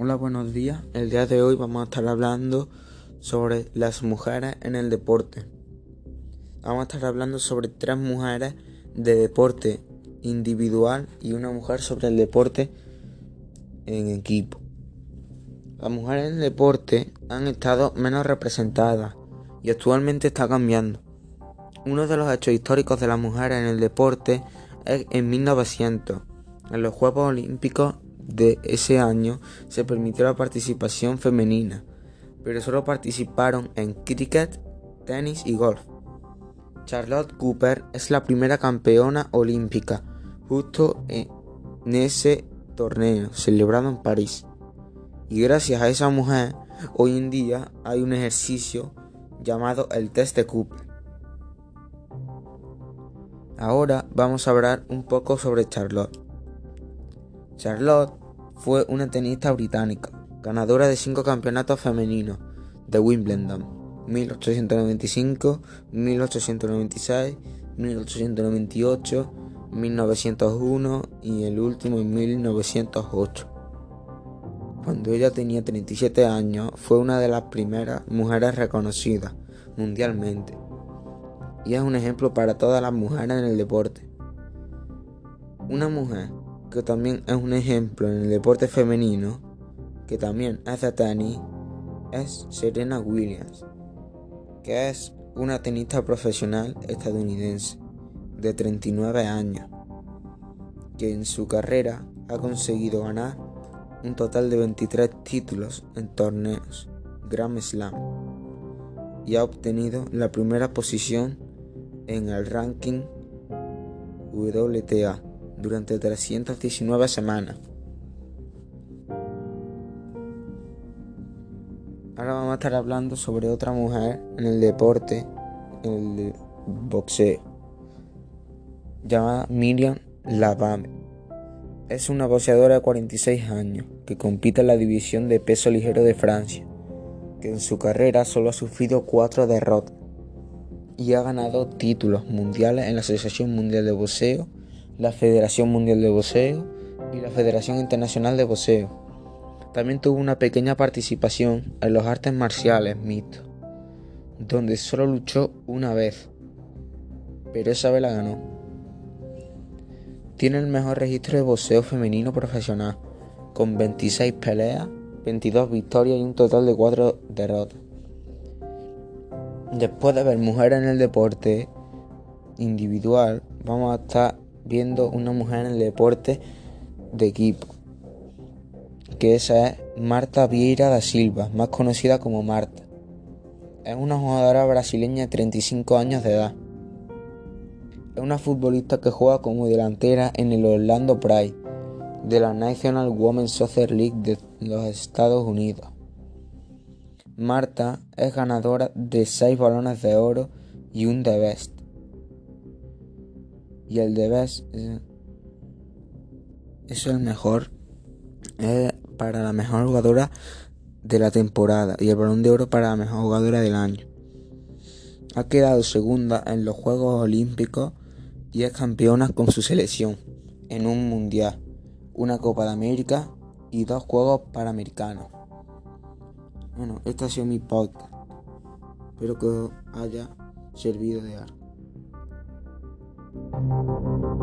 Hola, buenos días. El día de hoy vamos a estar hablando sobre las mujeres en el deporte. Vamos a estar hablando sobre tres mujeres de deporte individual y una mujer sobre el deporte en equipo. Las mujeres en el deporte han estado menos representadas y actualmente está cambiando. Uno de los hechos históricos de las mujeres en el deporte es en 1900, en los Juegos Olímpicos de ese año se permitió la participación femenina, pero solo participaron en cricket, tenis y golf. Charlotte Cooper es la primera campeona olímpica justo en ese torneo celebrado en París. Y gracias a esa mujer, hoy en día hay un ejercicio llamado el test de Cooper. Ahora vamos a hablar un poco sobre Charlotte. Charlotte fue una tenista británica, ganadora de cinco campeonatos femeninos de Wimbledon, 1895, 1896, 1898, 1901 y el último en 1908. Cuando ella tenía 37 años, fue una de las primeras mujeres reconocidas mundialmente y es un ejemplo para todas las mujeres en el deporte. Una mujer que también es un ejemplo en el deporte femenino, que también hace tenis, es Serena Williams, que es una tenista profesional estadounidense de 39 años, que en su carrera ha conseguido ganar un total de 23 títulos en torneos Grand Slam y ha obtenido la primera posición en el ranking WTA durante 319 semanas. Ahora vamos a estar hablando sobre otra mujer en el deporte, el boxeo, llamada Miriam Lavame. Es una boxeadora de 46 años que compite en la división de peso ligero de Francia, que en su carrera solo ha sufrido cuatro derrotas y ha ganado títulos mundiales en la Asociación Mundial de Boxeo la Federación Mundial de Boxeo y la Federación Internacional de Boxeo. También tuvo una pequeña participación en los artes marciales mixtos, donde solo luchó una vez, pero esa vez la ganó. Tiene el mejor registro de boxeo femenino profesional, con 26 peleas, 22 victorias y un total de 4 derrotas. Después de ver mujeres en el deporte individual, vamos a estar viendo una mujer en el deporte de equipo, que esa es Marta Vieira da Silva, más conocida como Marta. Es una jugadora brasileña de 35 años de edad. Es una futbolista que juega como delantera en el Orlando Pride de la National Women's Soccer League de los Estados Unidos. Marta es ganadora de 6 balones de oro y un de Best y el de Best es, el mejor para la mejor jugadora de la temporada y el balón de oro para la mejor jugadora del año. Ha quedado segunda en los Juegos Olímpicos y es campeona con su selección en un mundial, una Copa de América y dos Juegos Panamericanos. Bueno, este ha sido mi podcast. Espero que os haya servido de algo. Thank you.